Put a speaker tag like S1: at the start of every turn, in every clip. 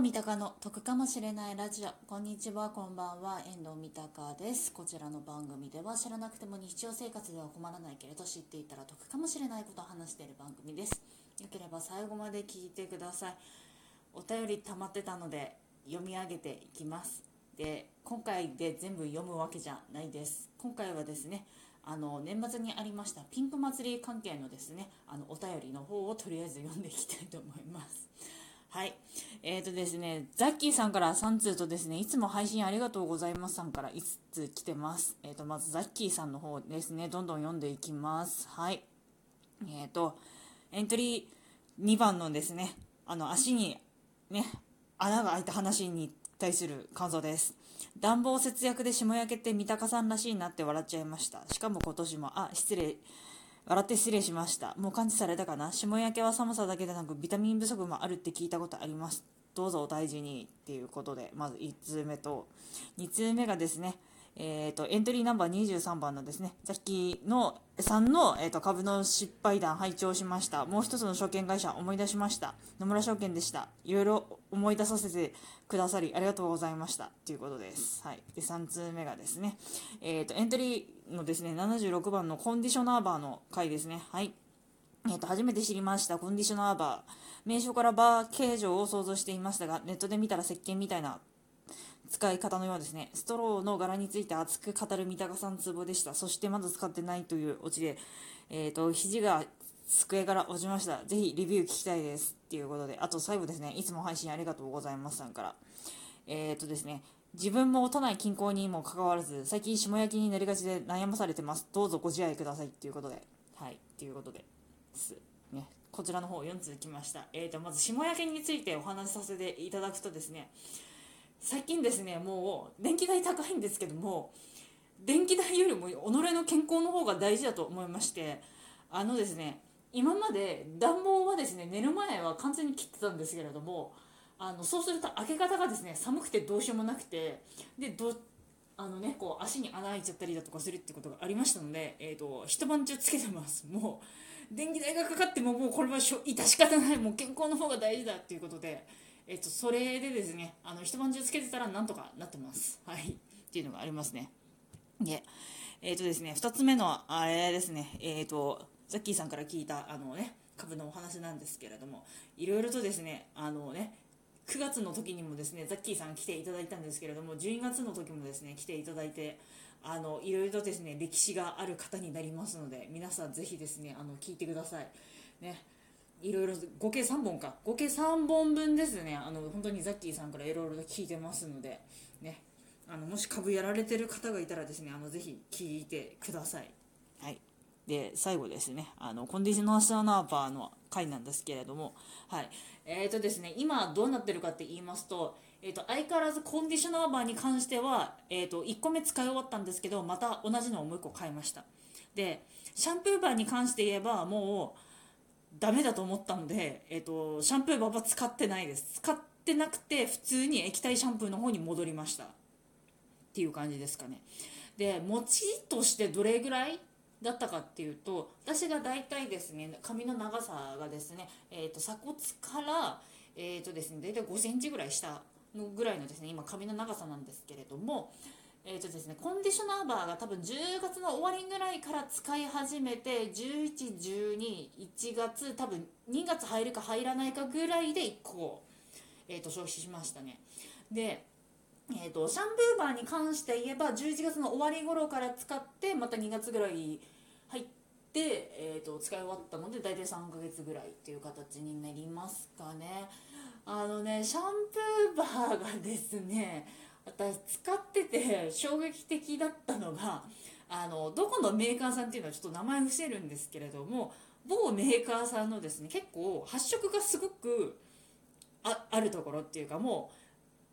S1: 三鷹の得かもしれないラジオ。こんにちはこんばんは遠藤三鷹です。こちらの番組では知らなくても日常生活では困らないけれど知っていたら得かもしれないことを話している番組です。よければ最後まで聞いてください。お便り溜まってたので読み上げていきます。で今回で全部読むわけじゃないです。今回はですねあの年末にありましたピンク祭り関係のですねあのお便りの方をとりあえず読んでいきたいと思います。はい。えーとですね、ザッキーさんから3通とですね、いつも配信ありがとうございますさんから5つ来てます。えーと、まずザッキーさんの方ですね、どんどん読んでいきます。はい。えーと、エントリー2番のですね、あの、足にね、穴が開いた話に対する感想です。暖房節約で霜焼けて三鷹さんらしいなって笑っちゃいました。しかも今年も、あ、失礼。笑って失礼しました。もう感知されたかな？霜焼けは寒さだけでなくビタミン不足もあるって聞いたことあります。どうぞお大事にっていうことで、まず1通目と、2通目がですね、えーと、エントリーナンバー23番のですね、ザッキのさんの、えーと、株の失敗談拝聴しました。もう一つの証券会社思い出しました。野村証券でした。いろいろ思い出させてくださりありがとうございました。ということです。はい。で、3通目がですね、えーと、エントリーのですね、76番のコンディショナーバーの回ですね。はい。えーと、初めて知りましたコンディショナーバー名称からバー形状を想像していましたがネットで見たら石鹸みたいな使い方のようですね。ストローの柄について熱く語る三鷹さんツボでした。そしてまだ使ってないというオチで、えっ、ー、と、肘が机から落ちました。ぜひレビュー聞きたいです。っていうことで、あと最後ですね、いつも配信ありがとうございますさんから。えっ、ー、とですね、自分も都内近郊にもかかわらず、最近霜焼きになりがちで悩まされてます。どうぞご自愛ください。っていうことで、はい、っていうことで、す。ね、こちらの方4通来ました。えーと、まず霜焼けについてお話しさせていただくとですね、最近ですねもう電気代高いんですけども電気代よりも己の健康の方が大事だと思いましてあのですね今まで暖房はですね寝る前は完全に切ってたんですけれどもあのそうすると明け方がですね寒くてどうしようもなくてでどあのねこう足に穴開いちゃったりだとかするってことがありましたので、えーと、一晩中つけてます。もう電気代がかかってももうこれは致し方ない。もう健康の方が大事だっていうことでえっと、それでですね、あの、一晩中つけてたらなんとかなってます。はい。っていうのがありますね。で、えっ、ー、とですね、2つ目の、あれですね、えっ、ー、と、ザッキーさんから聞いた、あのね、株のお話なんですけれども、いろいろとですね、あのね、9月の時にもですね、ザッキーさん来ていただいたんですけれども、12月の時もですね、来ていただいて、あの、いろいろとですね、歴史がある方になりますので、皆さんぜひですね、あの、聞いてください。ね。いろいろ合計3本か。合計3本分ですね。あの本当にザッキーさんからいろいろ聞いてますので。ね。あのもし株やられてる方がいたらですねあのぜひ聞いてください。はい。で最後ですね。あのコンディショナーナーバーの回なんですけれども。はい。えーとですね今どうなってるかって言いますとえーと、相変わらずコンディショナーバーに関しては、えー、と1個目使い終わったんですけどまた同じのをもう1個買いました。でシャンプーバーに関して言えばもうダメだと思ったので、えーと、シャンプーババ使ってないです。使ってなくて普通に液体シャンプーの方に戻りました。っていう感じですかね。で持ちとしてどれぐらいだったかっていうと私が大体ですね髪の長さがですね、えーと、鎖骨から、えーとですね、大体5センチぐらい下のぐらいのですね今髪の長さなんですけれどもえーとですね、コンディショナーバーが多分10月の終わりぐらいから使い始めて11、12、1月多分2月入るか入らないかぐらいで1個、えーと、消費しましたね。で、えーと、シャンプーバーに関して言えば11月の終わり頃から使ってまた2月ぐらい入って、えー、と使い終わったので大体3ヶ月ぐらいっていう形になりますかね。あのねシャンプーバーがですね私使って衝撃的だったのがあのどこのメーカーさんっていうのはちょっと名前伏せるんですけれども某メーカーさんのですね結構発色がすごくああるところっていうかも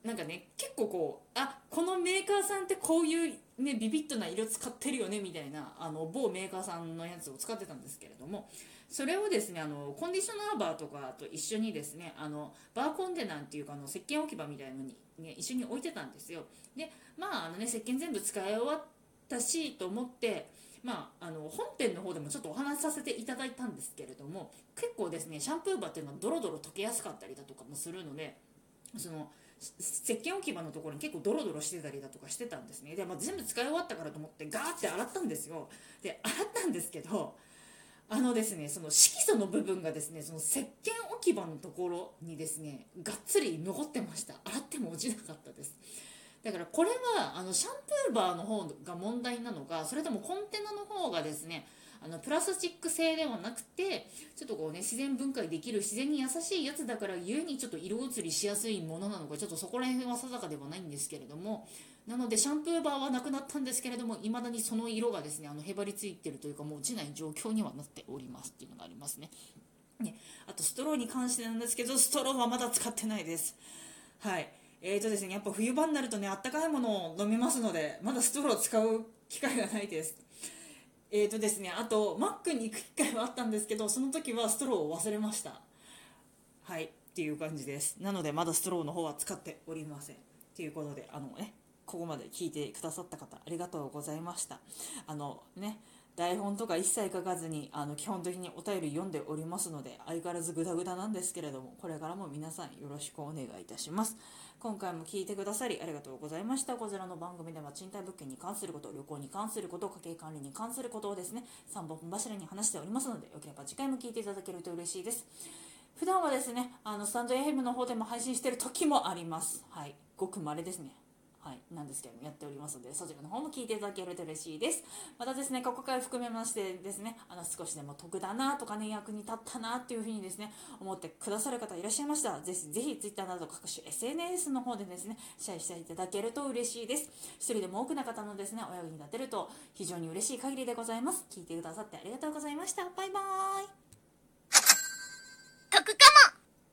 S1: うなんかね結構こうあこのメーカーさんってこういうねビビッドな色使ってるよねみたいなあの某メーカーさんのやつを使ってたんですけれどもそれをですねあのコンディショナーバーとかと一緒にですねあのバーコンテナっていうかあの石鹸置き場みたいのに、ね、一緒に置いてたんですよ。でまああのね石鹸全部使い終わったしと思ってまあ、あの本編の方でもちょっとお話しさせていただいたんですけれども結構ですねシャンプーバーっていうのはドロドロ溶けやすかったりだとかもするのでその石鹸置き場のところに結構ドロドロしてたりだとかしてたんですね。で、まあ、全部使い終わったからと思ってガーって洗ったんですよ。で洗ったんですけどあのですねその色素の部分がですねその石鹸置き場のところにですねがっつり残ってました。洗っても落ちなかったです。だからこれはあのシャンプーバーの方が問題なのかそれともコンテナの方がですねあのプラスチック製ではなくてちょっとこうね自然分解できる自然に優しいやつだから故にちょっと色移りしやすいものなのかちょっとそこら辺は定かではないんですけれどもなのでシャンプーバーはなくなったんですけれども未だにその色がですねあのへばりついてるというかもう落ちない状況にはなっておりますっていうのがありますね。ねあとストローに関してなんですけどストローはまだ使ってないです。はい。えーとですね、やっぱ冬場になるとね、あったかいものを飲みますので、まだストローを使う機会がないです。えーとですね、あと、マックに行く機会はあったんですけど、その時はストローを忘れました。はい、っていう感じです。なので、まだストローの方は使っておりません。ということで、あのね、ここまで聞いてくださった方、ありがとうございました。あのね、台本とか一切書かずにあの基本的にお便り読んでおりますので相変わらずグダグダなんですけれどもこれからも皆さんよろしくお願いいたします。今回も聞いてくださりありがとうございました。こちらの番組では賃貸物件に関すること旅行に関すること家計管理に関することをですね3本柱に話しておりますのでよければ次回も聞いていただけると嬉しいです。普段はですねあのスタンド FM の方でも配信してる時もあります。はい。ごく稀ですね。はい、なんですけどもやっておりますのでそちらの方も聞いていただけると嬉しいです。またですねここから含めましてですねあの少しでも得だなとかね役に立ったなっていうふうにですね思ってくださる方いらっしゃいましたらぜひぜひ Twitter など各種 SNS の方でですねシェアしていただけると嬉しいです。一人でも多くの方のですねお役に立てると非常に嬉しい限りでございます。聞いてくださってありがとうございました。バイバーイ。